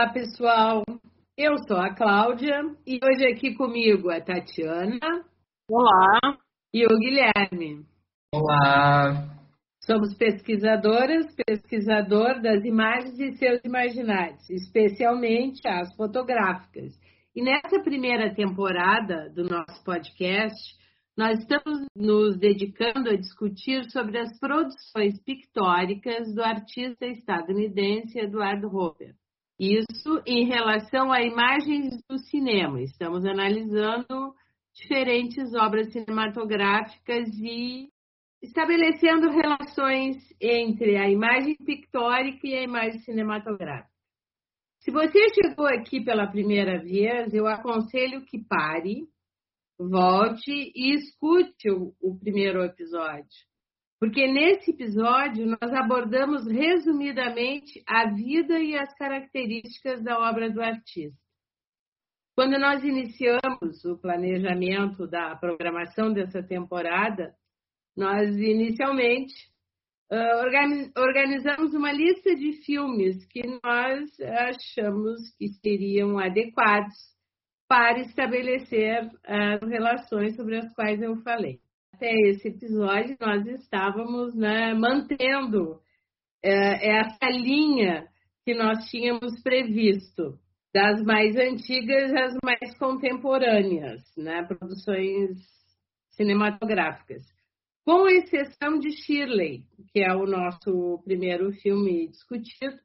Olá, pessoal. Eu sou a Cláudia e hoje aqui comigo a Tatiana. Olá. E o Guilherme. Olá. Somos pesquisadoras, pesquisador das imagens e seus imaginários, especialmente as fotográficas. E nessa primeira temporada do nosso podcast, nós estamos nos dedicando a discutir sobre as produções pictóricas do artista estadunidense Eduardo Hopper. Isso em relação a imagens do cinema. Estamos analisando diferentes obras cinematográficas e estabelecendo relações entre a imagem pictórica e a imagem cinematográfica. Se você chegou aqui pela primeira vez, eu aconselho que pare, volte e escute o, o primeiro episódio. Porque nesse episódio nós abordamos resumidamente a vida e as características da obra do artista. Quando nós iniciamos o planejamento da programação dessa temporada, nós inicialmente organizamos uma lista de filmes que nós achamos que seriam adequados para estabelecer as relações sobre as quais eu falei até esse episódio, nós estávamos né, mantendo é, essa linha que nós tínhamos previsto, das mais antigas às mais contemporâneas, né, produções cinematográficas. Com exceção de Shirley, que é o nosso primeiro filme discutido,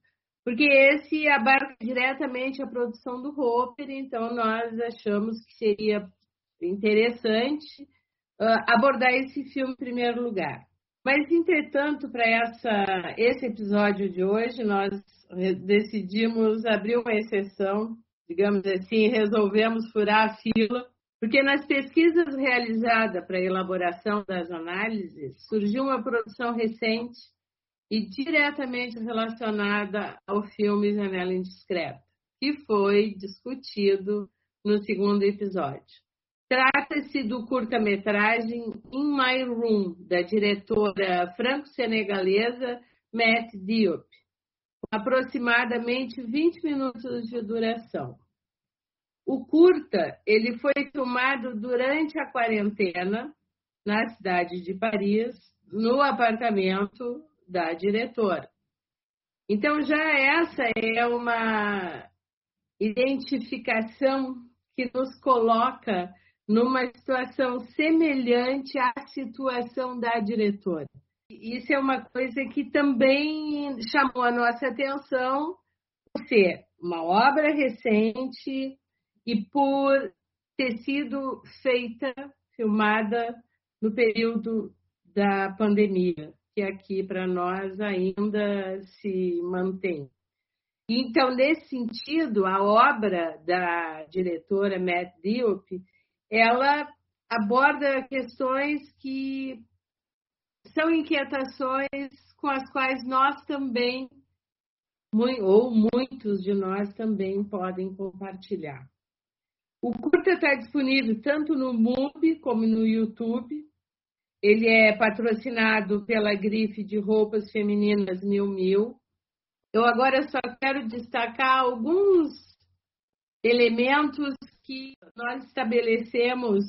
porque esse abarca diretamente a produção do Hopper, então nós achamos que seria interessante abordar esse filme em primeiro lugar. Mas, entretanto, para esse episódio de hoje, nós decidimos abrir uma exceção, digamos assim, resolvemos furar a fila, porque nas pesquisas realizadas para a elaboração das análises, surgiu uma produção recente e diretamente relacionada ao filme Janela Indiscreta, que foi discutido no segundo episódio. Trata-se do curta-metragem In My Room, da diretora franco-senegalesa Matt Diop, com aproximadamente 20 minutos de duração. O curta ele foi filmado durante a quarentena na cidade de Paris, no apartamento da diretora. Então já essa é uma identificação que nos coloca numa situação semelhante à situação da diretora. Isso é uma coisa que também chamou a nossa atenção por ser uma obra recente e por ter sido feita, filmada no período da pandemia, que aqui para nós ainda se mantém. Então, nesse sentido, a obra da diretora Matt Diop ela aborda questões que são inquietações com as quais nós também, ou muitos de nós também podem compartilhar. O curta está disponível tanto no MUBI como no YouTube. Ele é patrocinado pela grife de roupas femininas Mil Mil. Eu agora só quero destacar alguns elementos que nós estabelecemos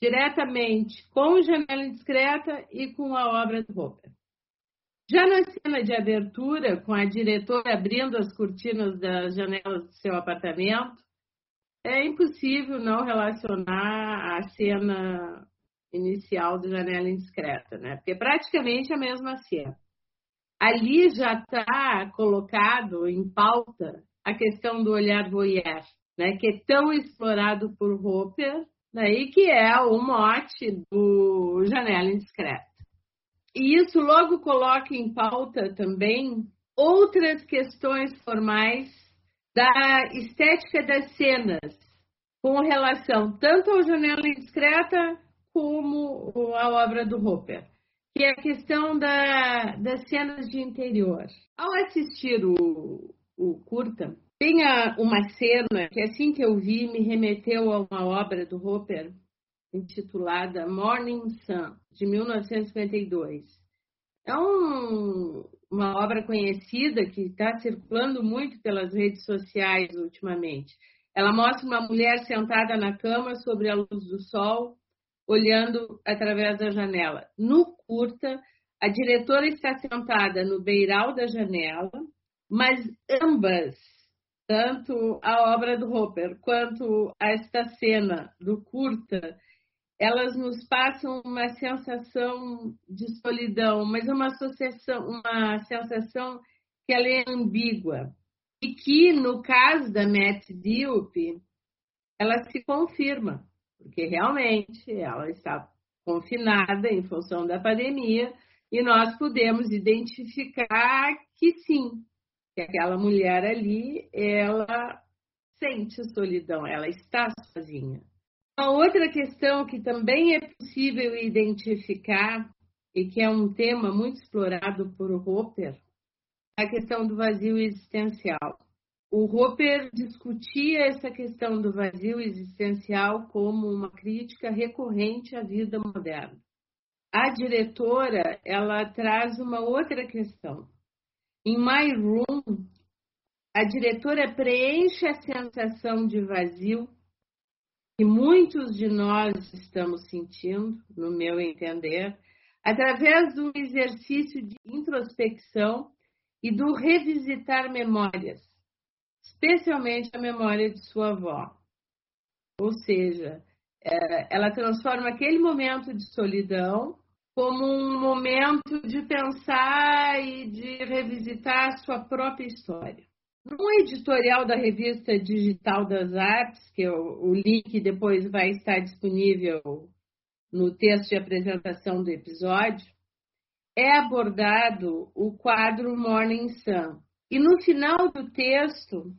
diretamente com Janela Indiscreta e com a obra do Hopper. Já na cena de abertura, com a diretora abrindo as cortinas das janelas do seu apartamento, é impossível não relacionar a cena inicial do Janela Indiscreta, né? Porque é praticamente a mesma cena. Ali já está colocado em pauta a questão do olhar voyeur, né, que é tão explorado por Hopper, né, e que é o mote do Janela Indiscreta. E isso logo coloca em pauta também outras questões formais da estética das cenas, com relação tanto ao Janela Indiscreta como à obra do Hopper, que é a questão da, das cenas de interior. Ao assistir o, o curta, tem uma cena que, assim que eu vi, me remeteu a uma obra do Hopper intitulada Morning Sun, de 1952. É um, uma obra conhecida que está circulando muito pelas redes sociais ultimamente. Ela mostra uma mulher sentada na cama sobre a luz do sol, olhando através da janela. No curta, a diretora está sentada no beiral da janela, mas ambas, tanto a obra do Hopper quanto esta cena do curta, elas nos passam uma sensação de solidão, mas uma associação, uma sensação que ela é ambígua. E que no caso da Matt Diop, ela se confirma, porque realmente ela está confinada em função da pandemia e nós podemos identificar que sim, que aquela mulher ali, ela sente solidão, ela está sozinha. Uma outra questão que também é possível identificar e que é um tema muito explorado por Hopper é a questão do vazio existencial. O Hopper discutia essa questão do vazio existencial como uma crítica recorrente à vida moderna. A diretora, ela traz uma outra questão. Em My Room, a diretora preenche a sensação de vazio que muitos de nós estamos sentindo, no meu entender, através do exercício de introspecção e do revisitar memórias, especialmente a memória de sua avó. Ou seja, é, ela transforma aquele momento de solidão como um momento de pensar e de revisitar a sua própria história. No editorial da revista Digital das Artes, que o, o link depois vai estar disponível no texto de apresentação do episódio, é abordado o quadro Morning Sun. E no final do texto,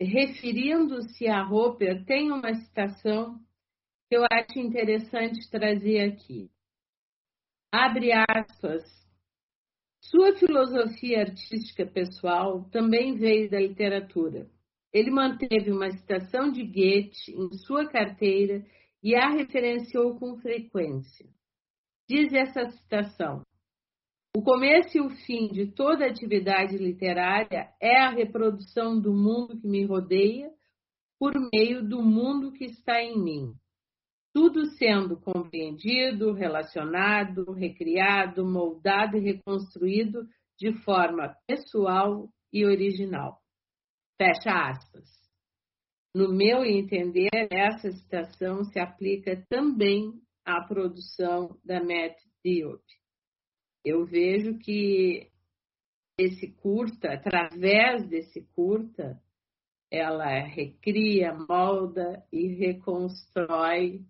referindo-se a Hopper, tem uma citação que eu acho interessante trazer aqui. Abre aspas sua filosofia artística pessoal também veio da literatura. Ele manteve uma citação de Goethe em sua carteira e a referenciou com frequência. Diz essa citação: O começo e o fim de toda atividade literária é a reprodução do mundo que me rodeia por meio do mundo que está em mim tudo sendo compreendido, relacionado, recriado, moldado e reconstruído de forma pessoal e original. Fecha aspas. No meu entender, essa citação se aplica também à produção da Matt Diop. Eu vejo que esse curta, através desse curta, ela recria, molda e reconstrói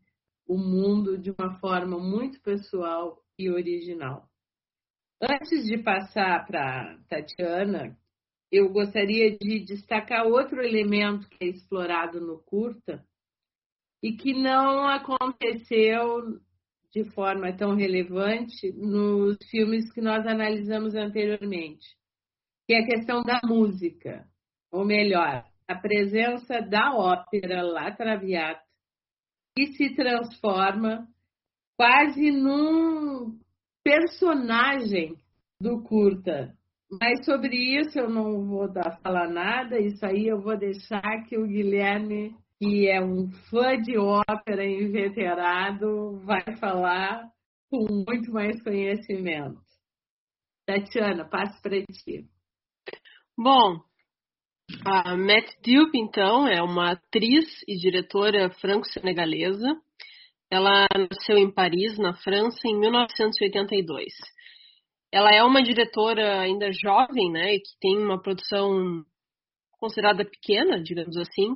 o mundo de uma forma muito pessoal e original. Antes de passar para Tatiana, eu gostaria de destacar outro elemento que é explorado no curta e que não aconteceu de forma tão relevante nos filmes que nós analisamos anteriormente, que é a questão da música, ou melhor, a presença da ópera La Traviata e se transforma quase num personagem do curta. Mas sobre isso eu não vou dar, falar nada, isso aí eu vou deixar que o Guilherme, que é um fã de ópera inveterado, vai falar com muito mais conhecimento. Tatiana, passo para ti. Bom, a Matt Diop, então, é uma atriz e diretora franco-senegalesa. Ela nasceu em Paris, na França, em 1982. Ela é uma diretora ainda jovem, né, e que tem uma produção considerada pequena, digamos assim.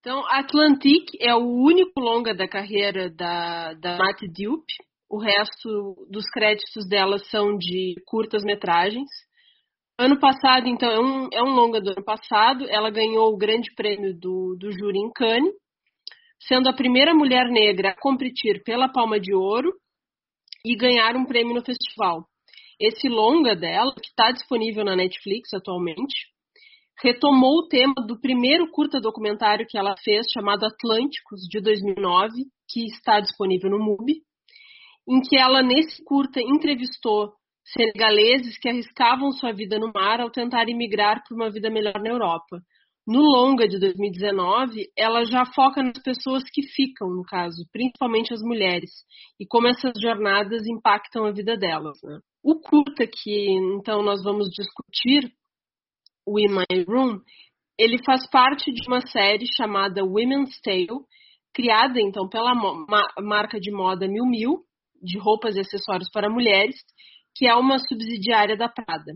Então, Atlantique é o único longa da carreira da, da Matt Diop. O resto dos créditos dela são de curtas metragens. Ano passado, então, é um, é um longa do ano passado. Ela ganhou o grande prêmio do, do júri em Cannes, sendo a primeira mulher negra a competir pela Palma de Ouro e ganhar um prêmio no festival. Esse longa dela, que está disponível na Netflix atualmente, retomou o tema do primeiro curta documentário que ela fez, chamado Atlânticos, de 2009, que está disponível no MUBI, em que ela, nesse curta, entrevistou senegaleses que arriscavam sua vida no mar ao tentar imigrar para uma vida melhor na Europa. No longa de 2019, ela já foca nas pessoas que ficam, no caso, principalmente as mulheres, e como essas jornadas impactam a vida delas. Né? O curta que então nós vamos discutir, o In My Room, ele faz parte de uma série chamada Women's Tale, criada então pela marca de moda Miu Miu, de roupas e acessórios para mulheres, que é uma subsidiária da Prada.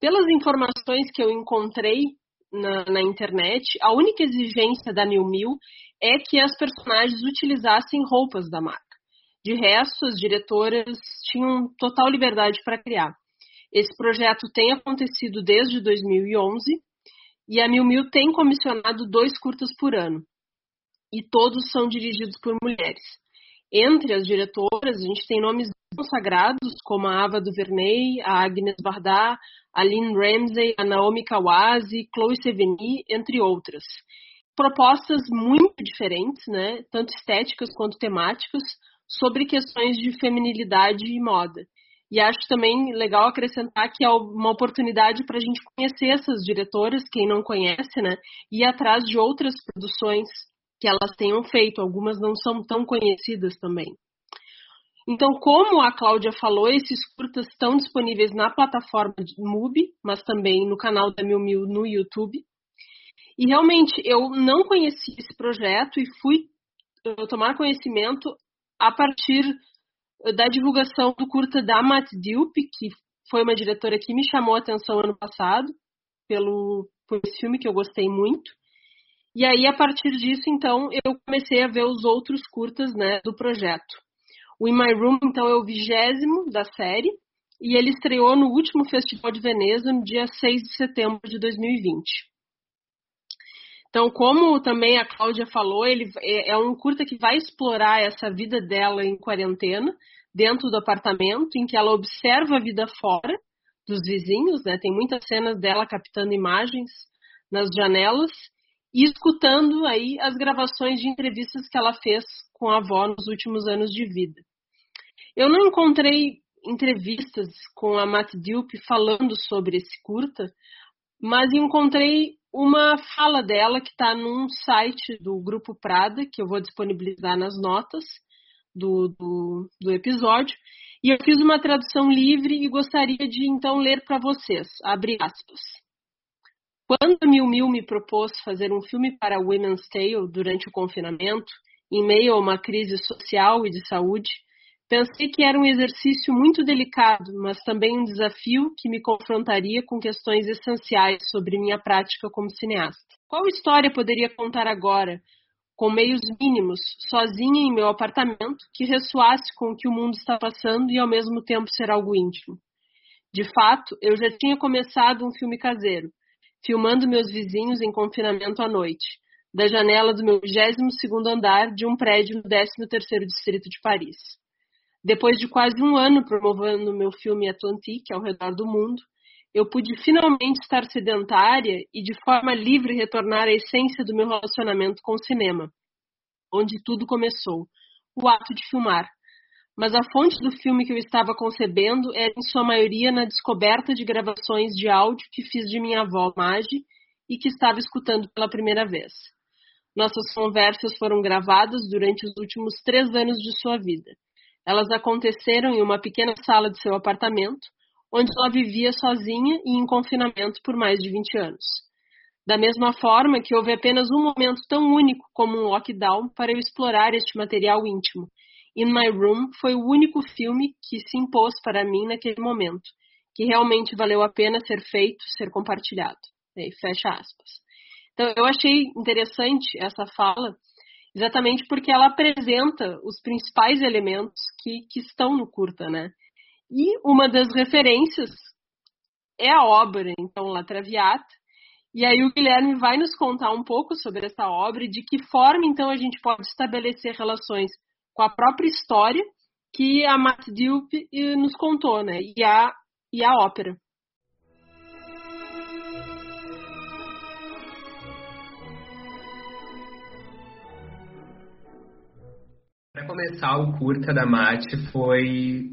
Pelas informações que eu encontrei na, na, internet, a única exigência da New Mill é que as personagens utilizassem roupas da marca. De resto, as diretoras tinham total liberdade para criar. Esse projeto tem acontecido desde 2011 e a Miu Miu tem comissionado dois curtas por ano. E todos são dirigidos por mulheres. Entre as diretoras, a gente tem nomes consagrados como a Ava DuVernay, a Agnes Varda, a Lynn Ramsey, a Naomi Kawase, Chloe Sevigny, entre outras. Propostas muito diferentes, né, tanto estéticas quanto temáticas, sobre questões de feminilidade e moda. E acho também legal acrescentar que é uma oportunidade para a gente conhecer essas diretoras, quem não conhece, né, e ir atrás de outras produções que elas tenham feito. Algumas não são tão conhecidas também. Então, como a Cláudia falou, esses curtas estão disponíveis na plataforma MUBI, mas também no canal da Mil Mil no YouTube. E realmente eu não conheci esse projeto e fui tomar conhecimento a partir da divulgação do curta da Matt Dilp, que foi uma diretora que me chamou a atenção ano passado pelo por esse filme que eu gostei muito. E aí a partir disso, então, eu comecei a ver os outros curtas, né, do projeto. O In My Room, então, é o vigésimo da série e ele estreou no último Festival de Veneza, no dia 6 de setembro de 2020. Então, como também a Cláudia falou, ele é, é um curta que vai explorar essa vida dela em quarentena, dentro do apartamento, em que ela observa a vida fora dos vizinhos, né? Tem muitas cenas dela captando imagens nas janelas e escutando aí as gravações de entrevistas que ela fez com a avó nos últimos anos de vida. Eu não encontrei entrevistas com a Matt Dilp falando sobre esse curta, mas encontrei uma fala dela que está num site do Grupo Prada, que eu vou disponibilizar nas notas do, do, do episódio. E eu fiz uma tradução livre e gostaria de então ler para vocês. Abre aspas. Quando a Mil Mil me propôs fazer um filme para Women's Tale durante o confinamento, em meio a uma crise social e de saúde, Pensei que era um exercício muito delicado, mas também um desafio que me confrontaria com questões essenciais sobre minha prática como cineasta. Qual história poderia contar agora, com meios mínimos, sozinha em meu apartamento, que ressoasse com o que o mundo está passando e ao mesmo tempo ser algo íntimo? De fato, eu já tinha começado um filme caseiro, filmando meus vizinhos em confinamento à noite, da janela do meu 22º andar de um prédio no 13º distrito de Paris. Depois de quase um ano promovendo meu filme Atlantique ao redor do mundo, eu pude finalmente estar sedentária e de forma livre retornar à essência do meu relacionamento com o cinema, onde tudo começou, o ato de filmar. Mas a fonte do filme que eu estava concebendo era em sua maioria na descoberta de gravações de áudio que fiz de minha avó Magi e que estava escutando pela primeira vez. Nossas conversas foram gravadas durante os últimos três anos de sua vida elas aconteceram em uma pequena sala de seu apartamento, onde ela vivia sozinha e em confinamento por mais de 20 anos. Da mesma forma que houve apenas um momento tão único como um lockdown para eu explorar este material íntimo. In My Room foi o único filme que se impôs para mim naquele momento, que realmente valeu a pena ser feito, ser compartilhado. E fecha aspas. Então, eu achei interessante essa fala, exatamente porque ela apresenta os principais elementos que, que estão no curta, né? E uma das referências é a obra, então, La Traviata. E aí o Guilherme vai nos contar um pouco sobre essa obra e de que forma, então, a gente pode estabelecer relações com a própria história que a Matt Dilp eh, nos contou, né? E a, e a ópera. Para começar, o curta da Mate foi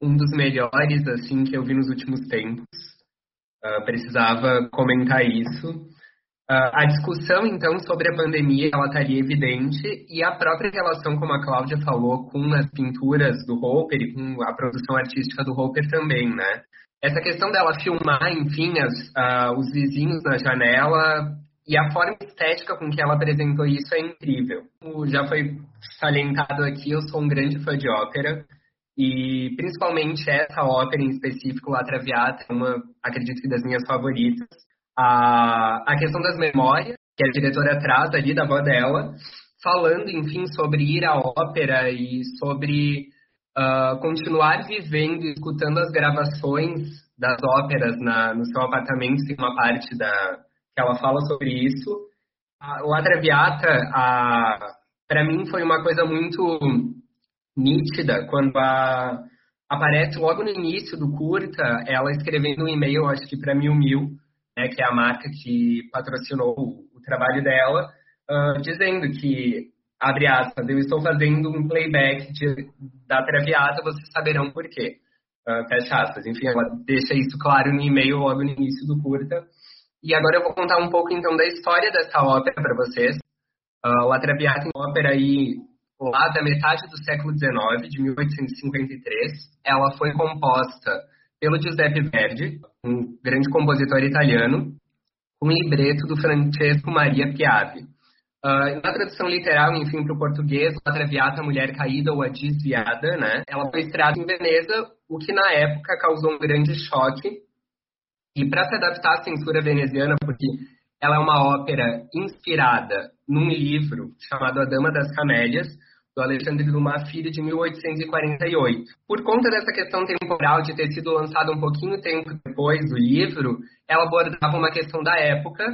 um dos melhores assim que eu vi nos últimos tempos. Uh, precisava comentar isso. Uh, a discussão, então, sobre a pandemia, ela estaria evidente, e a própria relação, como a Cláudia falou, com as pinturas do Hopper e com a produção artística do Hopper também, né? Essa questão dela filmar, enfim, as, uh, os vizinhos na janela e a forma estética com que ela apresentou isso é incrível. Já foi salientado aqui, eu sou um grande fã de ópera, e principalmente essa ópera em específico, La Traviata, é uma, acredito que das minhas favoritas a, a questão das memórias, que a diretora traz ali da avó dela, falando, enfim, sobre ir à ópera e sobre uh, continuar vivendo escutando as gravações das óperas na, no seu apartamento, tem uma parte da, que ela fala sobre isso. O Atraviata, para mim, foi uma coisa muito nítida quando a, aparece logo no início do curta, ela escrevendo um e-mail, acho que para Mil Mil, né, que é a marca que patrocinou o, trabalho dela, uh, dizendo que, abre aspas, eu estou fazendo um playback de, da Traviata, vocês saberão por quê. Uh, fecha aspas. Enfim, ela deixa isso claro no e-mail logo no início do curta. E agora eu vou contar um pouco, então, da história dessa ópera para vocês. Uh, La Traviata é uma ópera aí lá da metade do século XIX, de 1853. Ela foi composta pelo Giuseppe Verdi, um grande compositor italiano, com libreto do Francesco Maria Piave. Uh, na tradução literal, enfim, para o português, a Traviata, Mulher Caída ou A Desviada, né? Ela foi estreada em Veneza, o que na época causou um grande choque. E para se adaptar à censura veneziana, porque ela é uma ópera inspirada num livro chamado A Dama das Camélias, do Alexandre Dumas Filho, de 1848. Por conta dessa questão temporal de ter sido lançada um pouquinho tempo depois do livro, ela abordava uma questão da época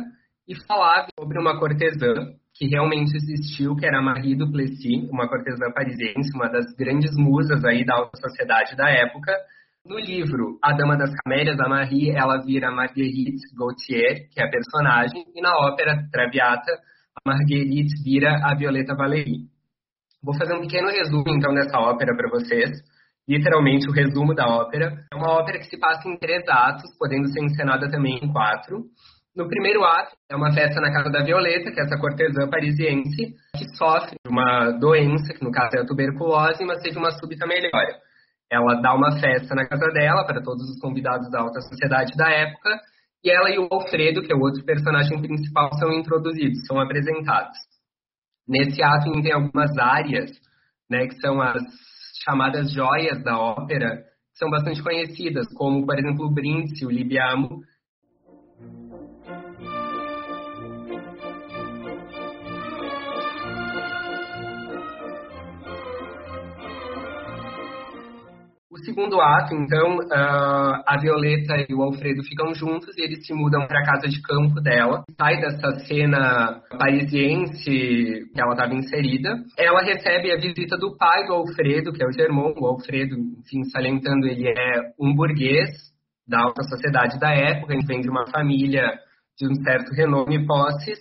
e falava sobre uma cortesã que realmente existiu, que era Marie Duplessis, uma cortesã parisiense, uma das grandes musas aí da alta sociedade da época. No livro A Dama das Camélias, a Marie, ela vira Marguerite Gautier, que é a personagem, e na ópera Traviata, a Marguerite vira a Violeta Valéry. Vou fazer um pequeno resumo, então, dessa ópera para vocês. Literalmente, o resumo da ópera. É uma ópera que se passa em três atos, podendo ser encenada também em quatro. No primeiro ato, é uma festa na casa da Violeta, que é essa cortesã parisiense, que sofre de uma doença, que no caso é a tuberculose, mas teve uma súbita melhora. Ela dá uma festa na casa dela para todos os convidados da alta sociedade da época, e ela e o Alfredo, que é o outro personagem principal, são introduzidos, são apresentados. Nesse ato tem algumas áreas, né, que são as chamadas joias da ópera, que são bastante conhecidas, como, por exemplo, o Brindisi, o Libiamo, segundo ato, então, uh, a Violeta e o Alfredo ficam juntos e eles se mudam para a casa de campo dela. Sai dessa cena parisiense que ela estava inserida. Ela recebe a visita do pai do Alfredo, que é o Germão. O Alfredo, enfim, salientando, ele é um burguês da alta sociedade da época, ele vem de uma família de um certo renome e posses.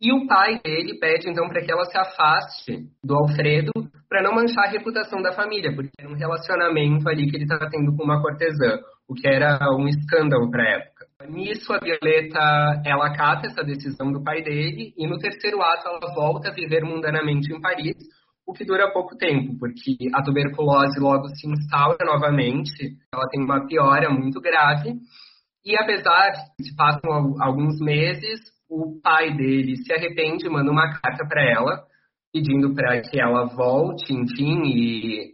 E o pai dele pede então para que ela se afaste do Alfredo para não manchar a reputação da família, porque era um relacionamento ali que ele estava tendo com uma cortesã, o que era um escândalo para a época. Nisso, a Violeta, ela acata essa decisão do pai dele e no terceiro ato ela volta a viver mundanamente em Paris, o que dura pouco tempo, porque a tuberculose logo se instaura novamente, ela tem uma piora muito grave, e apesar de se passam alguns meses, o pai dele se arrepende, manda uma carta para ela, pedindo para que ela volte, enfim, e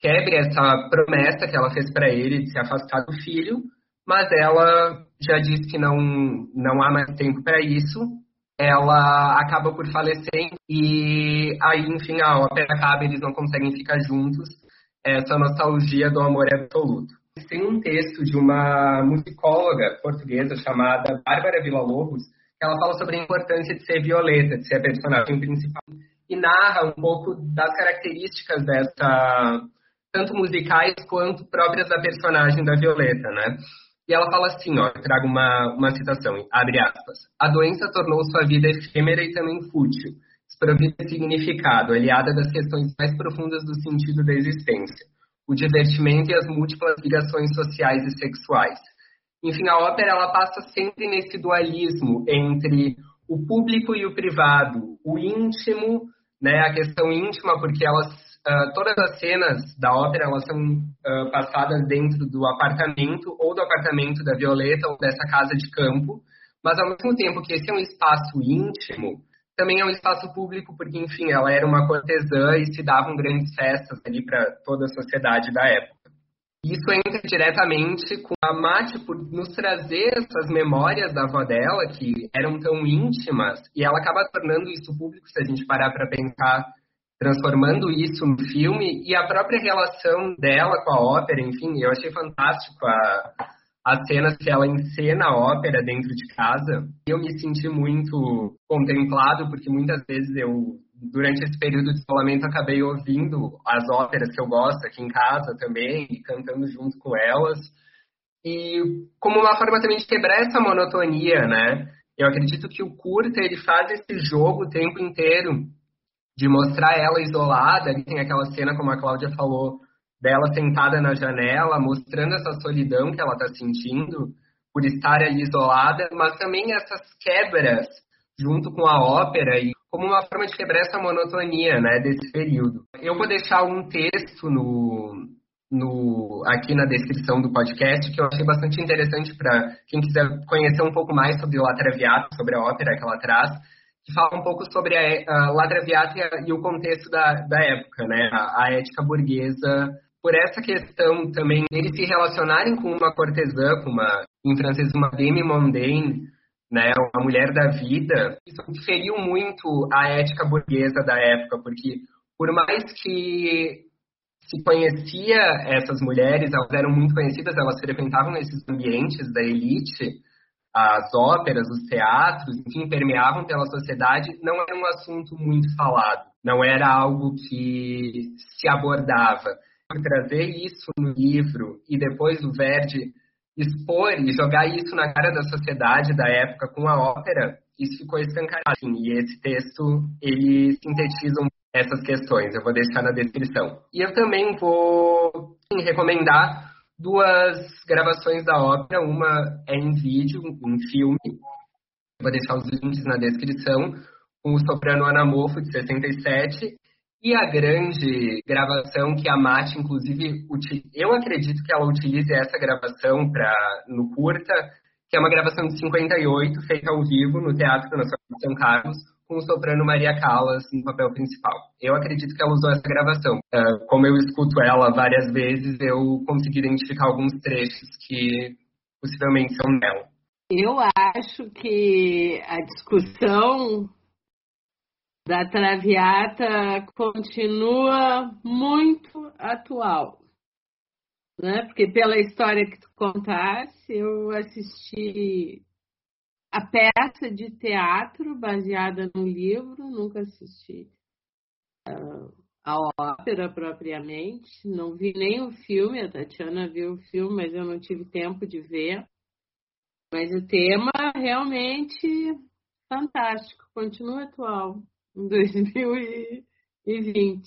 quebre essa promessa que ela fez para ele de se afastar do filho, mas ela já disse que não, não há mais tempo para isso. Ela acaba por falecer e aí, enfim, a ópera acaba, eles não conseguem ficar juntos. Essa nostalgia do amor absoluto. Tem um texto de uma musicóloga portuguesa chamada Bárbara Villa-Lobos, ela fala sobre a importância de ser Violeta, de ser a personagem principal, e narra um pouco das características dessa, tanto musicais quanto próprias da personagem da Violeta, né? E ela fala assim, ó, trago uma, uma citação, abre aspas. A doença tornou sua vida efêmera e também fútil, desprovida de significado, aliada das questões mais profundas do sentido da existência. o divertimento e as múltiplas ligações sociais e sexuais. Enfim, a ópera ela passa sempre nesse dualismo entre o público e o privado, o íntimo, né, a questão íntima, porque elas, uh, todas as cenas da ópera elas são uh, passadas dentro do apartamento ou do apartamento da Violeta ou dessa casa de campo, mas ao mesmo tempo que esse é um espaço íntimo, também é um espaço público, porque, enfim, ela era uma cortesã e se davam grandes festas ali para toda a sociedade da época. Isso entra diretamente com a Mate por nos trazer essas memórias da avó dela, que eram tão íntimas, e ela acaba tornando isso público, se a gente parar para pensar, transformando isso no filme, e a própria relação dela com a ópera, enfim, eu achei fantástico a, as cenas que ela encena a ópera dentro de casa. Eu me senti muito contemplado, porque muitas vezes eu, durante esse período de isolamento, acabei ouvindo as óperas que eu gosto aqui em casa também, e cantando junto com elas. E como uma forma também de quebrar essa monotonia, né? Eu acredito que o curta, ele faz esse jogo o tempo inteiro de mostrar ela isolada. Ali tem aquela cena, como a Cláudia falou, dela sentada na janela, mostrando essa solidão que ela está sentindo por estar ali isolada, mas também essas quebras junto com a ópera e como uma forma de quebrar essa monotonia, né, desse período. Eu vou deixar um texto no, no aqui na descrição do podcast que eu achei bastante interessante para quem quiser conhecer um pouco mais sobre o La Traviata, sobre a ópera que ela traz, que fala um pouco sobre a, a La Traviata e, e, o contexto da, da época, né, a, a ética burguesa por essa questão também eles se relacionarem com uma cortesã, com uma, em francês, uma demi-mondaine, né, uma mulher da vida, isso feriu muito a ética burguesa da época, porque por mais que se conhecia essas mulheres, elas eram muito conhecidas, elas frequentavam esses ambientes da elite, as óperas, os teatros, enfim, permeavam pela sociedade, não era um assunto muito falado, não era algo que se abordava. Trazer isso no livro e depois o Verdi expor e jogar isso na cara da sociedade da época com a ópera, isso ficou escancarado. Assim, e esse texto, ele sintetiza essas questões, eu vou deixar na descrição. E eu também vou recomendar duas gravações da ópera, uma é em vídeo, em filme, vou deixar os links na descrição, o soprano Anamorfo, de 67, e a grande gravação que a Mate, inclusive, eu acredito que ela utilize essa gravação para no curta, que é uma gravação de 58, feita ao vivo no Teatro Nacional de São Carlos, com o soprano Maria Callas no papel principal. Eu acredito que ela usou essa gravação. Uh, como eu escuto ela várias vezes, eu consegui identificar alguns trechos que possivelmente são dela. Eu acho que a discussão da Traviata continua muito atual. Né? Porque pela história que tu contaste, eu assisti a peça de teatro baseada no livro, nunca assisti uh, a ópera propriamente, não vi nem o filme, a Tatiana viu o filme, mas eu não tive tempo de ver. Mas o tema realmente fantástico, continua atual 2020.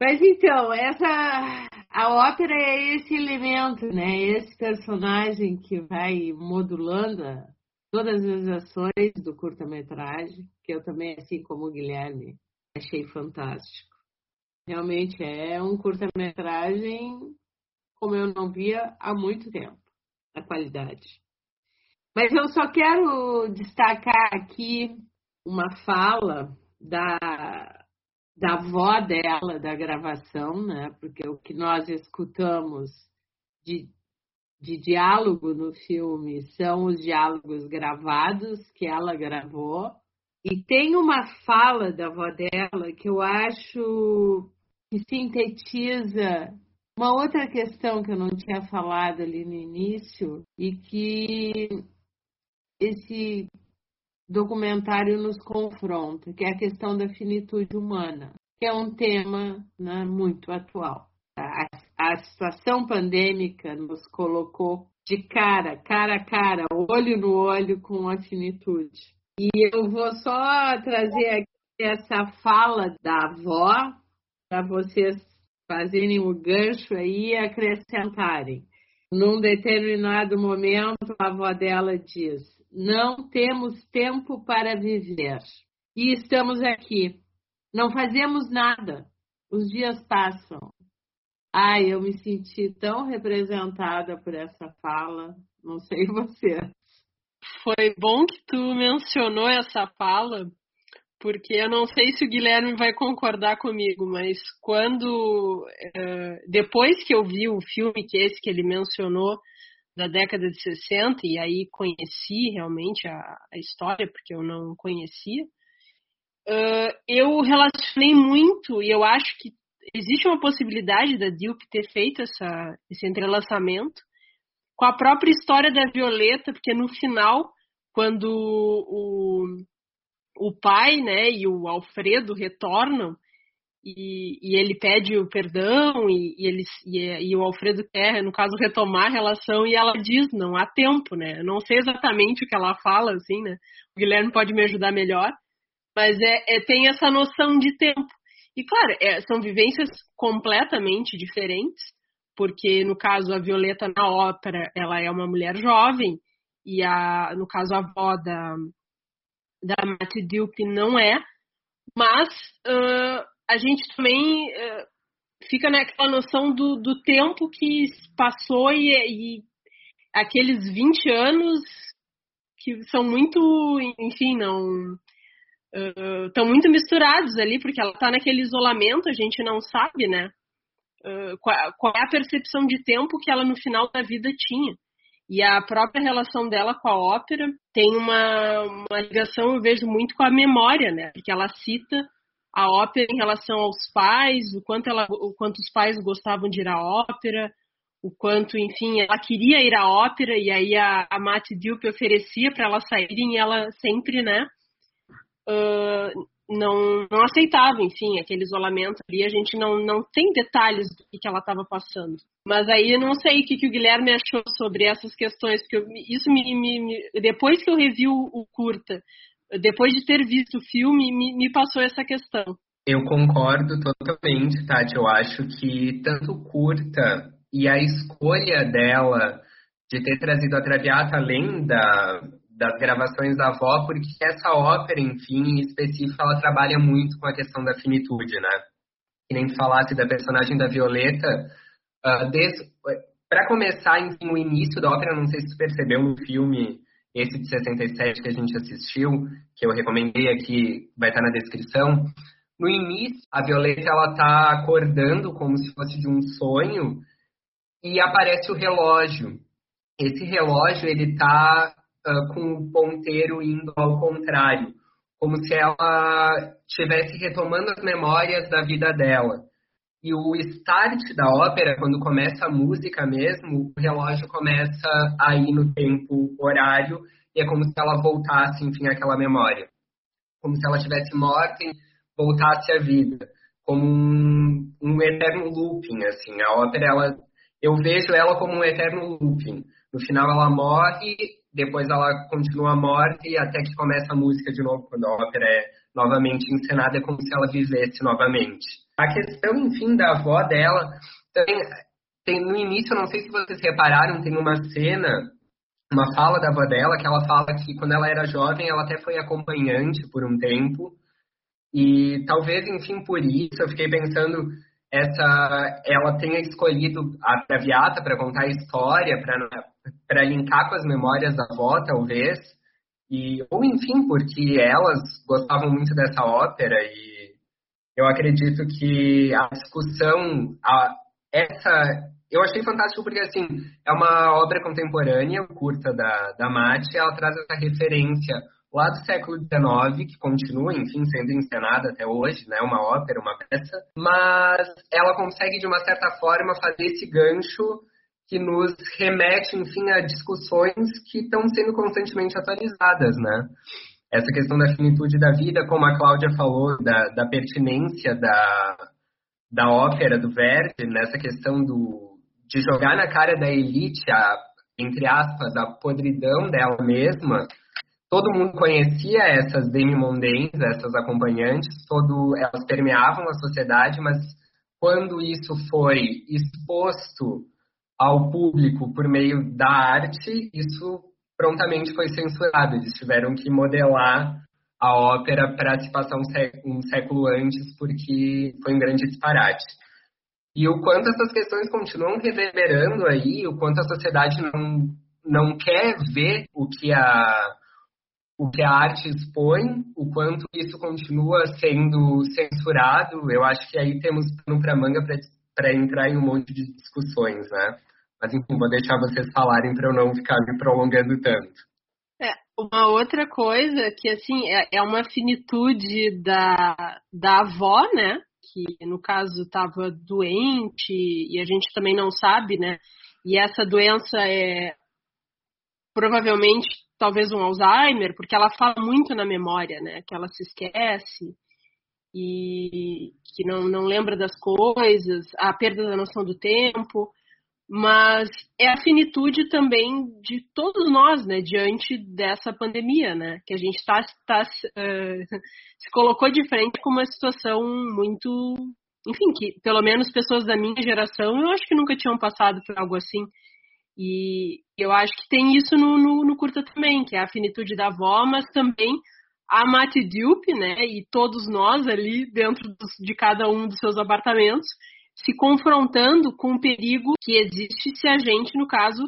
Mas então, essa a ópera é esse elemento, né? Esse personagem que vai modulando todas as ações do curta-metragem, que eu também, assim como o Guilherme, achei fantástico. Realmente é um curta-metragem como eu não via há muito tempo, a qualidade. Mas eu só quero destacar aqui uma fala da, da avó dela, da gravação, né? Porque o que nós escutamos de, de diálogo no filme são os diálogos gravados que ela gravou. E tem uma fala da avó dela que eu acho que sintetiza uma outra questão que eu não tinha falado ali no início e que esse documentário nos confronta, que é a questão da finitude humana, que é um tema né, muito atual. A, a situação pandêmica nos colocou de cara, cara a cara, olho no olho com a finitude. E eu vou só trazer aqui essa fala da avó para vocês fazerem o gancho aí e acrescentarem. Num determinado momento, a avó dela diz: Não temos tempo para viver. E estamos aqui. Não fazemos nada. Os dias passam. Ai, eu me senti tão representada por essa fala. Não sei você. Foi bom que tu mencionou essa fala, porque eu não sei se o Guilherme vai concordar comigo, mas quando uh, depois que eu vi o filme que esse que ele mencionou da década de 60 e aí conheci realmente a, a história porque eu não conhecia, uh, eu relacionei muito e eu acho que existe uma possibilidade da Dilp ter feito essa, esse entrelaçamento com a própria história da Violeta, porque no final, quando o, o pai né, e o Alfredo retornam, e, e ele pede o perdão, e, e, eles, e, e, o Alfredo quer, no caso, retomar a relação, e ela diz, não há tempo, né? Eu não sei exatamente o que ela fala, assim, né? O Guilherme pode me ajudar melhor, mas é, é tem essa noção de tempo. E, claro, é, são vivências completamente diferentes, porque no caso a Violeta na ópera ela é uma mulher jovem e a no caso a avó da da Matty Dupe não é, mas uh, a gente também uh, fica naquela noção do, do tempo que passou e, e aqueles 20 anos que são muito, enfim, não estão uh, muito misturados ali, porque ela está naquele isolamento, a gente não sabe, né? qual, qual, é a percepção de tempo que ela no final da vida tinha. E a própria relação dela com a ópera tem uma, uma ligação, eu vejo muito com a memória, né? Porque ela cita a ópera em relação aos pais, o quanto, ela, o quanto os pais gostavam de ir à ópera, o quanto, enfim, ela queria ir à ópera e aí a, a Mate Dilpe oferecia para elas saírem e ela sempre, né, uh, não, não aceitava, enfim, aquele isolamento ali, a gente não, não tem detalhes do que, que ela estava passando. Mas aí eu não sei o que, que o Guilherme achou sobre essas questões, porque eu, isso me, me, me, Depois que eu revi o, o, curta, depois de ter visto o filme, me, me passou essa questão. Eu concordo totalmente, Tati. Eu acho que tanto curta e a escolha dela de ter trazido a Traviata além da, das gravações da avó, porque essa ópera, enfim, em específico, ela trabalha muito com a questão da finitude, né? Que nem falasse da personagem da Violeta. Uh, Para começar, enfim, o início da ópera, não sei se você percebeu no filme, esse de 67 que a gente assistiu, que eu recomendei aqui, vai estar na descrição. No início, a Violeta ela tá acordando como se fosse de um sonho e aparece o relógio. Esse relógio ele tá uh, com o ponteiro indo ao contrário, como se ela estivesse retomando as memórias da vida dela. E o start da ópera, quando começa a música mesmo, o relógio começa a ir no tempo horário e é como se ela voltasse, enfim, àquela memória. Como se ela tivesse morta e voltasse à vida. Como um, um eterno looping, assim. A ópera, ela, eu vejo ela como um eterno looping. No final ela morre depois ela continua morta e até que começa a música de novo, quando a ópera é novamente encenada, é como se ela vivesse novamente. A questão, enfim, da avó dela, também tem no início, não sei se vocês repararam, tem uma cena, uma fala da avó dela, que ela fala que quando ela era jovem, ela até foi acompanhante por um tempo, e talvez, enfim, por isso, eu fiquei pensando essa ela tenha escolhido a Traviata para contar a história, para linkar com as memórias da avó, talvez, e ou enfim, porque elas gostavam muito dessa ópera e eu acredito que a discussão, a, essa eu achei fantástico porque assim é uma obra contemporânea, curta da da Mate, ela traz essa referência lá do século XIX, que continua, enfim, sendo encenada até hoje, né, uma ópera, uma peça, mas ela consegue, de uma certa forma, fazer esse gancho que nos remete, enfim, a discussões que estão sendo constantemente atualizadas, né? Essa questão da finitude da vida, como a Cláudia falou, da, da pertinência da, da ópera do Verdi, nessa questão do, de jogar na cara da elite, a, entre aspas, a podridão dela mesma, todo mundo conhecia essas demi-mondaines, essas acompanhantes, todo, elas permeavam a sociedade, mas quando isso foi exposto ao público por meio da arte, isso prontamente foi censurado. Eles tiveram que modelar a ópera para se passar um século, um século antes, porque foi um grande disparate. E o quanto essas questões continuam reverberando aí, o quanto a sociedade não, não quer ver o que a, o que a arte expõe, o quanto isso continua sendo censurado, eu acho que aí temos pano para manga para entrar em um monte de discussões, né? Mas enfim, vou deixar vocês falarem para eu não ficar me prolongando tanto. É, uma outra coisa que assim é, é uma finitude da, da avó, né? Que no caso estava doente e a gente também não sabe, né? E essa doença é provavelmente talvez um Alzheimer, porque ela fala muito na memória, né? Que ela se esquece e que não, não lembra das coisas, a perda da noção do tempo, mas é a finitude também de todos nós, né? Diante dessa pandemia, né? Que a gente está tá, uh, se colocou de frente com uma situação muito enfim, que pelo menos pessoas da minha geração eu acho que nunca tinham passado por algo assim. E eu acho que tem isso no, no, no curta também, que é a finitude da avó, mas também a Mati Diup, né, e todos nós ali dentro dos, de cada um dos seus apartamentos, se confrontando com o perigo que existe se a gente, no caso,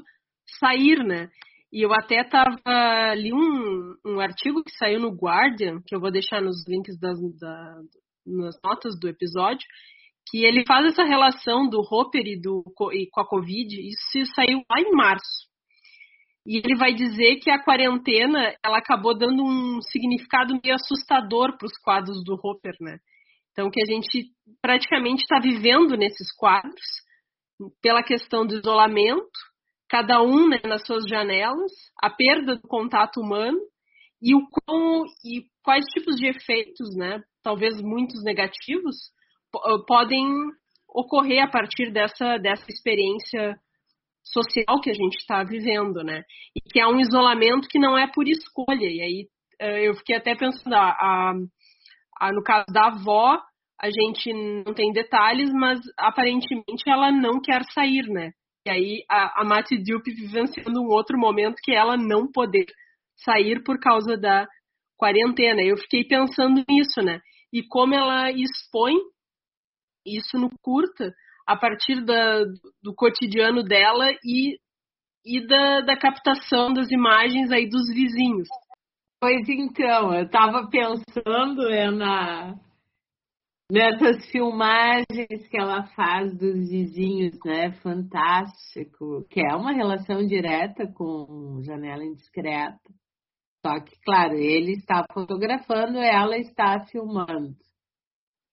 sair, né? E eu até tava ali um, um artigo que saiu no Guardian, que eu vou deixar nos links das, da, nas notas do episódio, que ele faz essa relação do Hopper e, do, e com a Covid, isso saiu lá em março. E ele vai dizer que a quarentena ela acabou dando um significado meio assustador para os quadros do Hopper, né? Então que a gente praticamente está vivendo nesses quadros pela questão do isolamento, cada um né, nas suas janelas, a perda do contato humano e o como e quais tipos de efeitos, né? Talvez muitos negativos podem ocorrer a partir dessa, dessa experiência social que a gente está vivendo, né? E que é um isolamento que não é por escolha. E aí eh, eu fiquei até pensando, a, a, no caso da avó, a gente não tem detalhes, mas aparentemente ela não quer sair, né? E aí a, a Mati Diop vivenciando um outro momento que ela não poder sair por causa da quarentena. Eu fiquei pensando nisso, né? E como ela expõe isso no curta, a partir da, do cotidiano dela e, e da, da captação das imagens aí dos vizinhos. Pois então, eu estava pensando na, nessas filmagens que ela faz dos vizinhos, né? Fantástico, que é uma relação direta com Janela Indiscreta. Só que, claro, ele está fotografando, ela está filmando.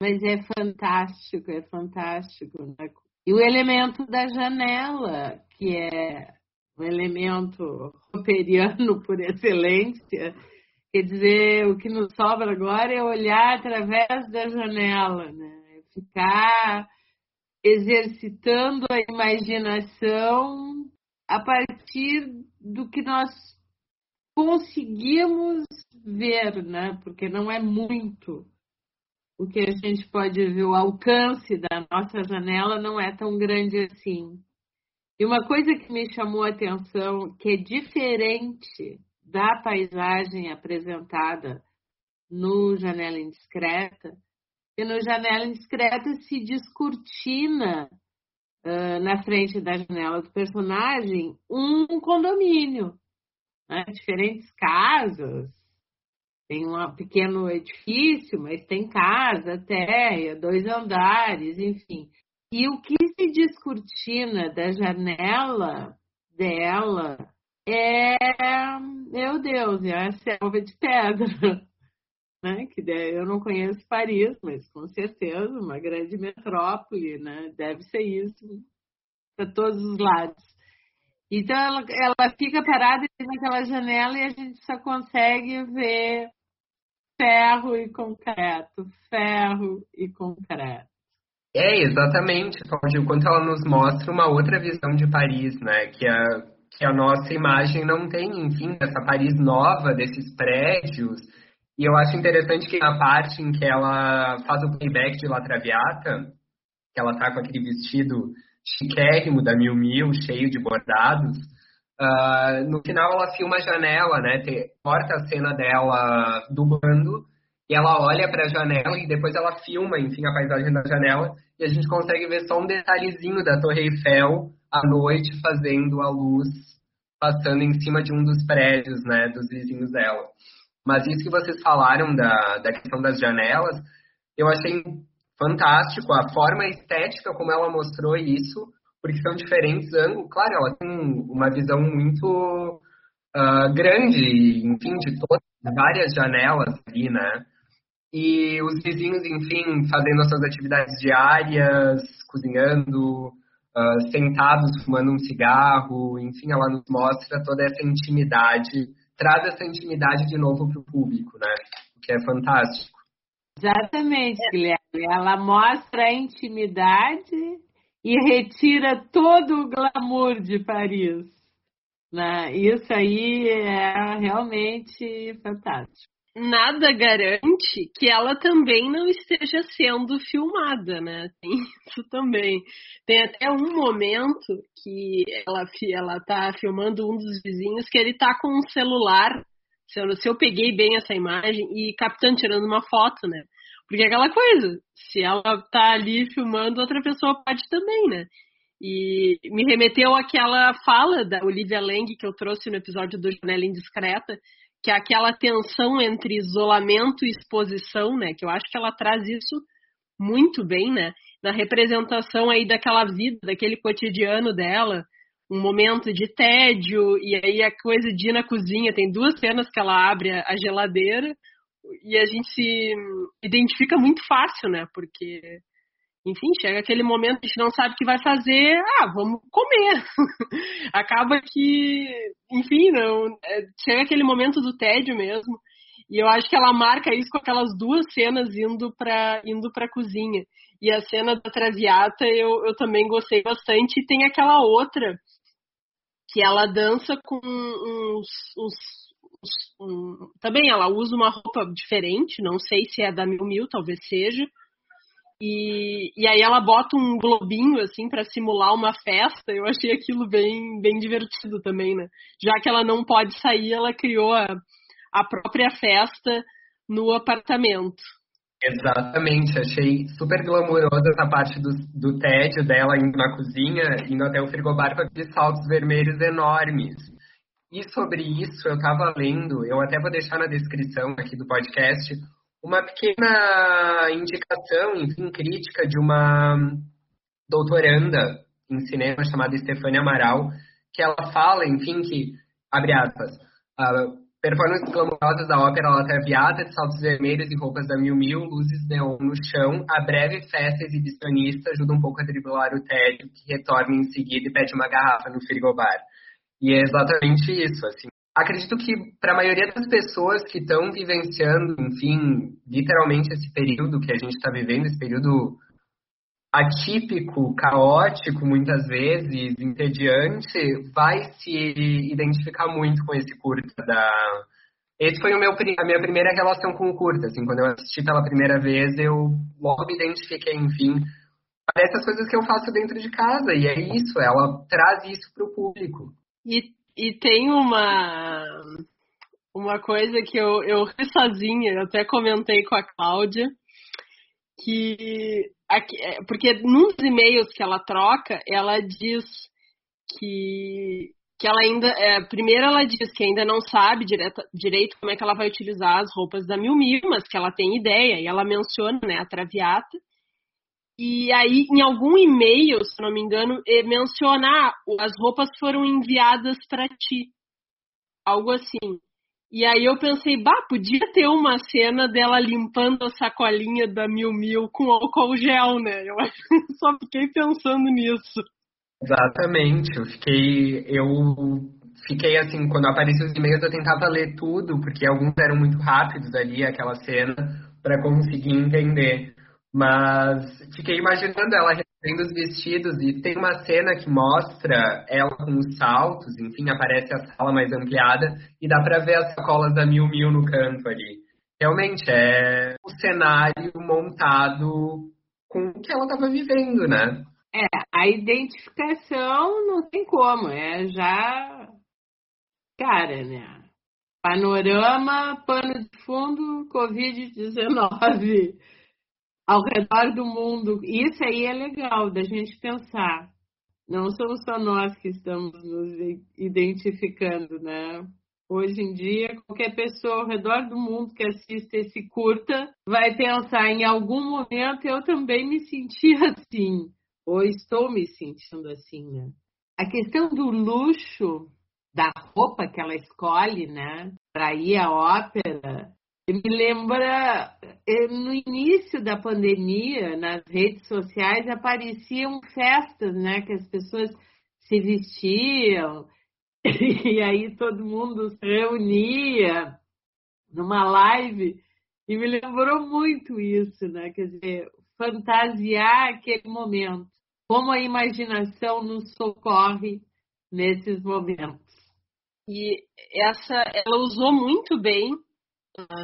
Mas é fantástico, é fantástico. Né? E o elemento da janela, que é um elemento rouperiano por excelência, quer dizer, o que nos sobra agora é olhar através da janela, né? ficar exercitando a imaginação a partir do que nós conseguimos ver, né? Porque não é muito o que a gente pode ver, o alcance da nossa janela não é tão grande assim. E uma coisa que me chamou a atenção, que é diferente da paisagem apresentada no Janela Indiscreta, que no Janela Indiscreta se descortina uh, na frente da janela do personagem um condomínio, né? diferentes casas, tem um pequeno edifício, mas tem casa, terra, dois andares, enfim. E o que se descortina da janela dela é, meu Deus, é a selva de pedra. Né? Que eu não conheço Paris, mas com certeza uma grande metrópole, né? Deve ser isso para todos os lados. Então ela, ela fica parada naquela janela e a gente só consegue ver ferro e concreto, ferro e concreto. É, exatamente, Claudio, quanto ela nos mostra uma outra visão de Paris, né? Que a, que a nossa imagem não tem, enfim, essa Paris nova, desses prédios. E eu acho interessante que na parte em que ela faz o playback de La Traviata, que ela tá com aquele vestido chiquérrimo da Mil Mil, cheio de bordados. Uh, no final ela filma a janela, né? Corta a cena dela dublando e ela olha para a janela e depois ela filma, enfim, a paisagem da janela e a gente consegue ver só um detalhezinho da Torre Eiffel à noite fazendo a luz passando em cima de um dos prédios, né, dos vizinhos dela. Mas isso que vocês falaram da, da questão das janelas, eu achei fantástico a forma estética como ela mostrou isso, porque são diferentes ângulos. Claro, ela tem uma visão muito uh, grande, enfim, de todas várias janelas ali, né? E os vizinhos, enfim, fazendo as suas atividades diárias, cozinhando, uh, sentados fumando um cigarro, enfim, ela nos mostra toda essa intimidade, traz essa intimidade de novo para o público, né? O que é fantástico. Exatamente, Guilherme. Ela mostra a intimidade e retira todo o glamour de Paris. Né? Isso aí é realmente fantástico. Nada garante que ela também não esteja sendo filmada, né? Tem isso também. Tem até um momento que ela, ela tá filmando um dos vizinhos que ele tá com um celular. Se eu, se eu peguei bem essa imagem, e captando, tirando uma foto, né? Porque é aquela coisa, se ela tá ali filmando, outra pessoa pode também, né? E me remeteu àquela fala da Olivia Lang que eu trouxe no episódio do Janela Indiscreta, que é aquela tensão entre isolamento e exposição, né? Que eu acho que ela traz isso muito bem, né? Na representação aí daquela vida, daquele cotidiano dela, um momento de tédio, e aí a coisa de ir na cozinha, tem duas cenas que ela abre a geladeira, e a gente se identifica muito fácil, né? Porque, enfim, chega aquele momento que a gente não sabe o que vai fazer, ah, vamos comer. Acaba que, enfim, não, é, chega aquele momento do tédio mesmo. E eu acho que ela marca isso com aquelas duas cenas indo para indo pra cozinha. E a cena da Traviata eu, eu também gostei bastante. E tem aquela outra que ela dança com uns, uns um, também ela usa uma roupa diferente, não sei se é da Mil Mil, talvez seja. E, e aí ela bota um globinho assim para simular uma festa. Eu achei aquilo bem, bem divertido também, né? Já que ela não pode sair, ela criou a, a própria festa no apartamento. Exatamente, achei super glamourosa essa parte do, do tédio dela indo na cozinha, indo até o frigobar com aqueles saltos vermelhos enormes. E sobre isso, eu estava lendo, eu até vou deixar na descrição aqui do podcast, uma pequena indicação, enfim, crítica de uma doutoranda em cinema chamada Stefania Amaral, que ela fala, enfim, que, abre aspas, a performance glamurosa da ópera La Traviata, de saltos vermelhos e roupas da Mil Mil, luzes neon no chão, a breve festa exibicionista ajuda um pouco a driblar o tédio, que retorna em seguida e pede uma garrafa no frigobar. E é exatamente isso, assim. Acredito que para a maioria das pessoas que estão vivenciando, enfim, literalmente esse período que a gente está vivendo, esse período atípico, caótico, muitas vezes, entediante, vai se identificar muito com esse curta da... Esse foi o meu, a minha primeira relação com o curta, assim, quando eu assisti pela primeira vez, eu logo me identifiquei, enfim, parece as coisas que eu faço dentro de casa, e é isso, ela traz isso para o público. E, e tem uma, uma coisa que eu, eu ri sozinha, eu até comentei com a Cláudia, que é, porque nos e-mails que ela troca, ela diz que, que ela ainda. É, primeiro ela diz que ainda não sabe direta, direito como é que ela vai utilizar as roupas da Mil Mil, mas que ela tem ideia, e ela menciona né, a Traviata. E aí, em algum e-mail, se não me engano, mencionar as roupas foram enviadas para ti. Algo assim. E aí eu pensei, bah, podia ter uma cena dela limpando a sacolinha da Mil Mil com álcool gel, né? Eu só fiquei pensando nisso. Exatamente, eu fiquei, eu fiquei assim, quando apareciam os e-mails eu tentava ler tudo, porque alguns eram muito rápidos ali, aquela cena, para conseguir entender. Mas fiquei imaginando ela recebendo os vestidos e tem uma cena que mostra ela com os saltos, enfim, aparece a sala mais ampliada e dá para ver as sacolas da Mil Mil no canto ali. Realmente é um cenário montado com o que ela estava vivendo, né? É, a identificação não tem como, é já. Cara, né? Panorama, pano de fundo, Covid-19 ao redor do mundo. Isso aí é legal da gente pensar. Não somos só nós que estamos nos identificando, né? Hoje em dia, qualquer pessoa ao redor do mundo que assista esse curta vai pensar em algum momento eu também me senti assim, ou estou me sentindo assim, né? A questão do luxo da roupa que ela escolhe, né, para ir à ópera, me lembra eh, no início da pandemia, nas redes sociais apareciam festas, né, que as pessoas se vestiam e aí todo mundo se reunia numa live e me lembrou muito isso, né? Quer dizer, fantasiar aquele momento, como a imaginação nos socorre nesses momentos. E essa, ela usou muito bem,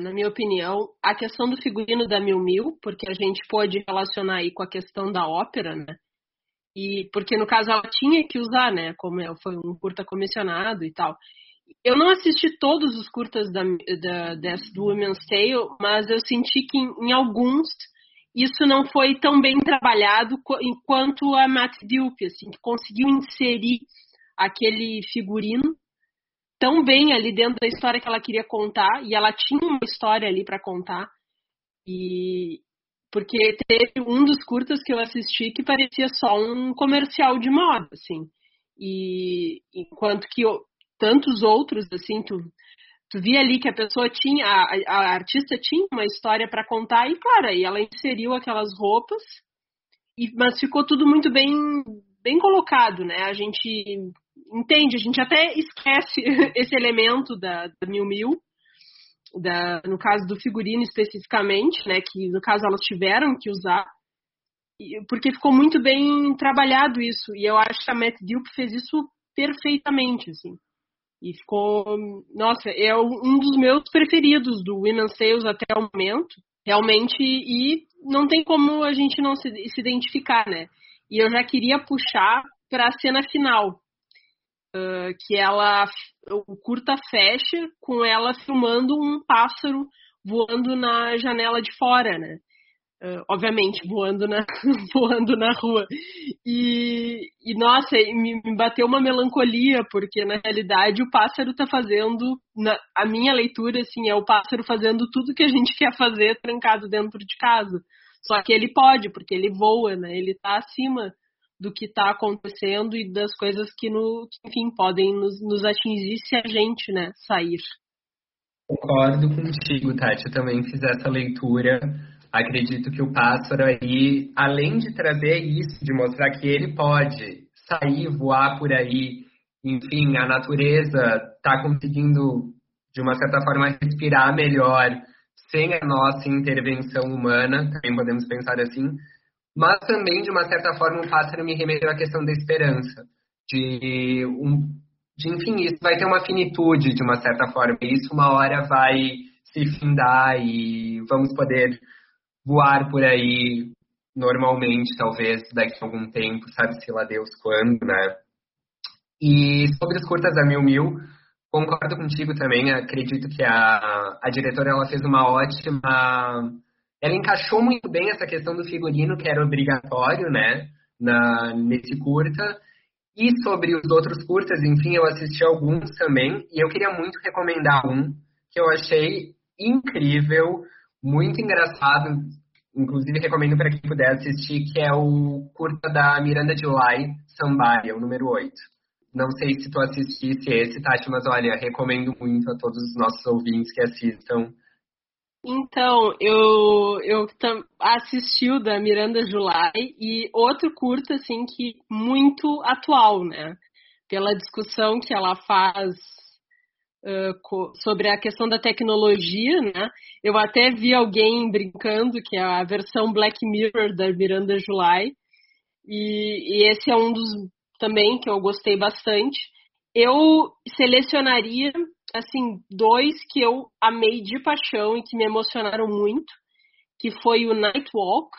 na minha opinião, a questão do figurino da Mil Mil, porque a gente pode relacionar aí com a questão da ópera, né? E porque no caso ela tinha que usar, né? Como é, foi um curta comissionado e tal. Eu não assisti todos os curtas da, da dessa do Women's Tale, mas eu senti que em, em, alguns isso não foi tão bem trabalhado quanto a Matt Dupe, assim, que conseguiu inserir aquele figurino tão bem ali dentro da história que ela queria contar, e ela tinha uma história ali para contar. E, porque teve um dos curtas que eu assisti que parecia só um comercial de moda, assim. E enquanto que tantos outros, assim, tu, tu via ali que a pessoa tinha, a, a artista tinha uma história para contar, e claro, aí ela inseriu aquelas roupas, e, mas ficou tudo muito bem, bem colocado, né? A gente entende, a gente até esquece esse elemento da, da Mil Mil, da, no caso do figurino especificamente, né, que no caso elas tiveram que usar, porque ficou muito bem trabalhado isso, e eu acho que a Matt Duke fez isso perfeitamente, assim. E ficou, nossa, é um dos meus preferidos do Women's Sales até o momento, realmente, e não tem como a gente não se, se identificar, né? E eu já queria puxar para a cena final, uh, que ela o curta fecha com ela filmando um pássaro voando na janela de fora, né? Uh, obviamente voando na voando na rua. E, e nossa me, me, bateu uma melancolia porque na realidade o pássaro está fazendo na, a minha leitura assim é o pássaro fazendo tudo que a gente quer fazer trancado dentro de casa. Só que ele pode porque ele voa né? Ele está acima do que está acontecendo e das coisas que, no, enfim, podem nos, nos atingir se a gente, né, sair. Concordo contigo, Tati. Eu também fiz essa leitura. Acredito que o pássaro aí, além de trazer isso, de mostrar que ele pode sair, voar por aí, enfim, a natureza está conseguindo, de uma certa forma, respirar melhor sem a nossa intervenção humana, também podemos pensar assim, mas também, de uma certa forma, o pássaro me remeteu à questão da esperança. De, um, de, enfim, isso vai ter uma finitude, de uma certa forma. E isso uma hora vai se findar e vamos poder voar por aí normalmente, talvez daqui a algum tempo, sabe-se lá Deus quando, né? E sobre os curtas da Mil Mil, concordo contigo também, acredito que a, a diretora ela fez uma ótima ela encaixou muito bem essa questão do figurino, que era obrigatório, né, na, nesse curta. E sobre os outros curtas, enfim, eu assisti alguns também, e eu queria muito recomendar um que eu achei incrível, muito engraçado, inclusive recomendo para quem puder assistir, que é o curta da Miranda July, Sambaia, o número 8. Não sei se tu assistisse esse, Tati, mas olha, recomendo muito a todos os nossos ouvintes que assistam então, eu, eu assisti o da Miranda July e outro curto, assim, que muito atual, né? Pela discussão que ela faz uh, sobre a questão da tecnologia, né? Eu até vi alguém brincando que é a versão Black Mirror da Miranda July e, e esse é um dos também que eu gostei bastante. Eu selecionaria assim, dois que eu amei de paixão e que me emocionaram muito, que foi o Night Walk,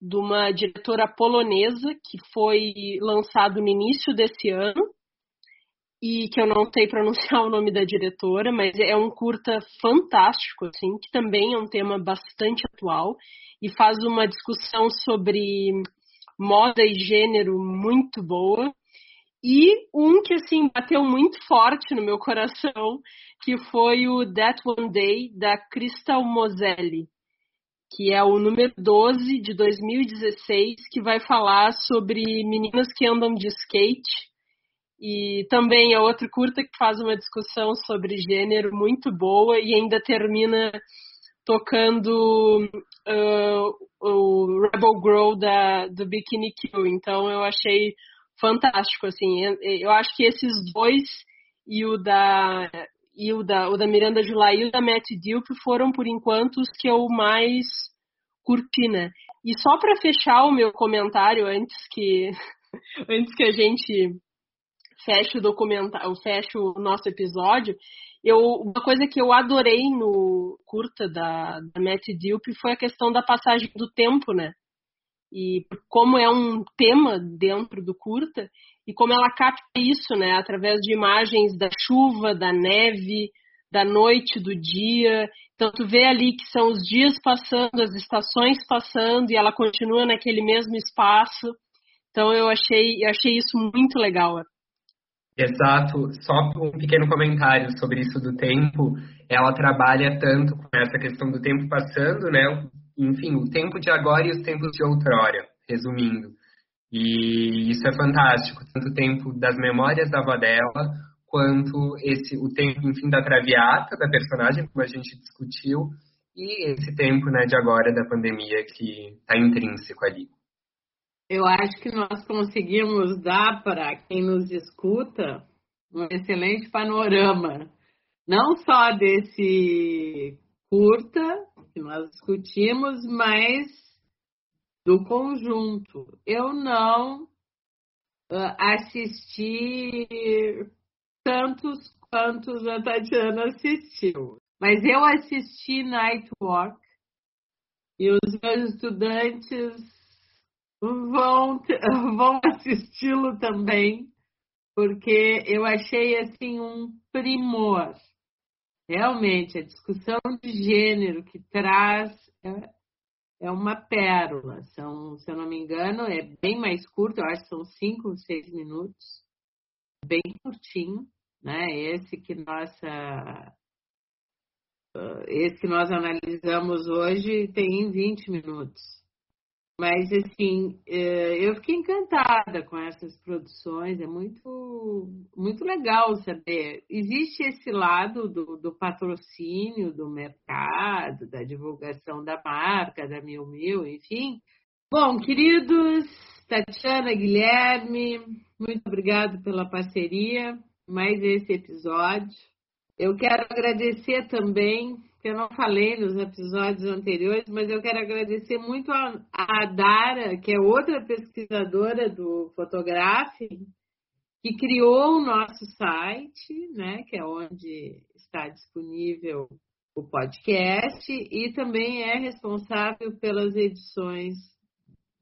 de uma diretora polonesa que foi lançado no início desse ano e que eu não sei pronunciar o nome da diretora, mas é um curta fantástico, assim, que também é um tema bastante atual e faz uma discussão sobre moda e gênero muito boa. E um que, assim, bateu muito forte no meu coração, que foi o That One Day, da Crystal Moselli, que é o número 12 de 2016, que vai falar sobre meninas que andam de skate. E também é outro curta que faz uma discussão sobre gênero muito boa e ainda termina tocando uh, o Rebel Girl da, do Bikini Kill. Então eu achei fantástico, assim. Eu acho que esses dois e o da e o da, o da Miranda July e o da Matt Dupe foram, por enquanto, os que eu mais curti, né? E só para fechar o meu comentário antes que antes que a gente feche o documentário, feche o nosso episódio, eu, uma coisa que eu adorei no curta da, da Matt Dupe foi a questão da passagem do tempo, né? E como é um tema dentro do curta, e como ela capta isso, né? Através de imagens da chuva, da neve, da noite, do dia. Então tu vê ali que são os dias passando, as estações passando, e ela continua naquele mesmo espaço. Então eu achei, eu achei isso muito legal. Exato. Só um pequeno comentário sobre isso do tempo. Ela trabalha tanto com essa questão do tempo passando, né? Enfim, o tempo de agora e os tempos de outrora, resumindo. E isso é fantástico, tanto o tempo das memórias da avó dela, quanto esse o tempo, enfim, da traviata da personagem, como a gente discutiu, e esse tempo, né, de agora da pandemia que está intrínseco ali eu acho que nós conseguimos dar para quem nos escuta um excelente panorama, não só desse curta que nós discutimos, mas do conjunto. Eu não uh, assisti tantos quantos a Tatiana assistiu, mas eu assisti Night Walk e os meus estudantes vão, vão assisti-lo também, porque eu achei assim um primor. Realmente, a discussão de gênero que traz é, é uma pérola. São, se eu não me engano, é bem mais curto, eu acho que são cinco, seis minutos. Bem curtinho, né? Esse que nossa esse que nós analisamos hoje tem 20 minutos. Mas, assim, é, eu fiquei encantada com essas produções, é muito, muito legal saber. Existe esse lado do, do patrocínio, do mercado, da divulgação da marca, da Mil Mil, enfim. Bom, queridos, Tatiana, Guilherme, muito obrigado pela parceria, mais esse episódio. Eu quero agradecer também que eu não falei nos episódios anteriores, mas eu quero agradecer muito a, a Dara, que é outra pesquisadora do Photography, que criou o nosso site, né, que é onde está disponível o podcast, e também é responsável pelas edições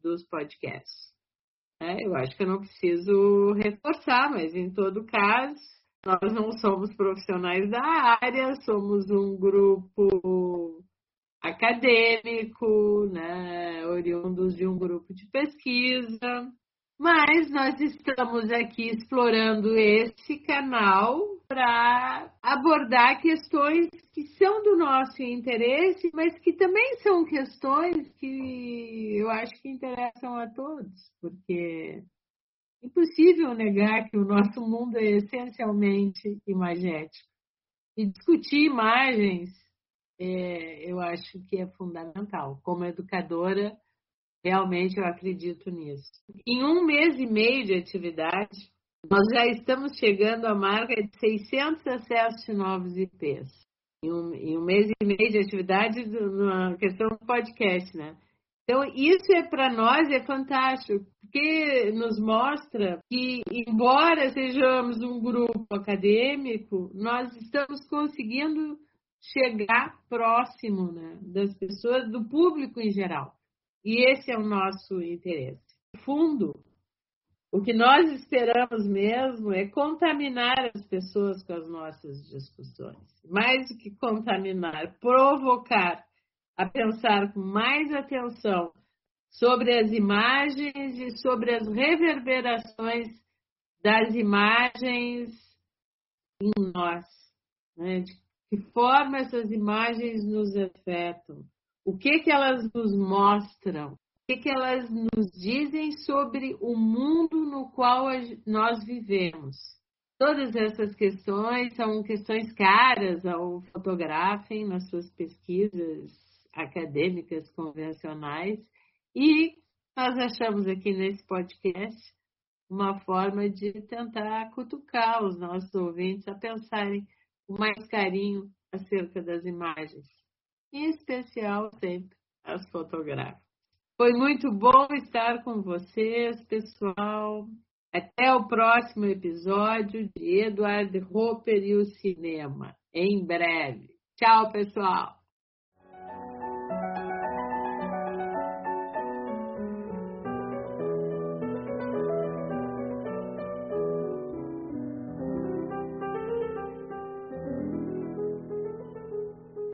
dos podcasts. É, eu acho que eu não preciso reforçar, mas em todo caso, nós não somos profissionais da área, somos um grupo acadêmico, né, oriundos de um grupo de pesquisa, mas nós estamos aqui explorando esse canal para abordar questões que são do nosso interesse, mas que também são questões que eu acho que interessam a todos, porque impossível negar que o nosso mundo é essencialmente imagético. E discutir imagens, é, eu acho que é fundamental. Como educadora, realmente eu acredito nisso. Em um mês e meio de atividade, nós já estamos chegando à marca de 600 acessos de novos IPs. Em um, em um mês e meio de atividade, na questão do podcast, né? Então, isso é para nós é fantástico, porque nos mostra que, embora sejamos um grupo acadêmico, nós estamos conseguindo chegar próximo né, das pessoas, do público em geral. E esse é o nosso interesse. No fundo, o que nós esperamos mesmo é contaminar as pessoas com as nossas discussões. Mais do que contaminar, provocar a pensar com mais atenção sobre as imagens e sobre as reverberações das imagens em nós. Né? De que forma essas imagens nos afetam? O que, que elas nos mostram? O que, que elas nos dizem sobre o mundo no qual nós vivemos? Todas essas questões são questões caras ao fotografem nas suas pesquisas acadêmicas convencionais e nós achamos aqui nesse podcast uma forma de tentar cutucar os nossos ouvintes a pensarem com mais carinho acerca das imagens, em especial sempre as fotográficas. Foi muito bom estar com vocês, pessoal. Até o próximo episódio de Edward Hopper e o Cinema, em breve. Tchau, pessoal!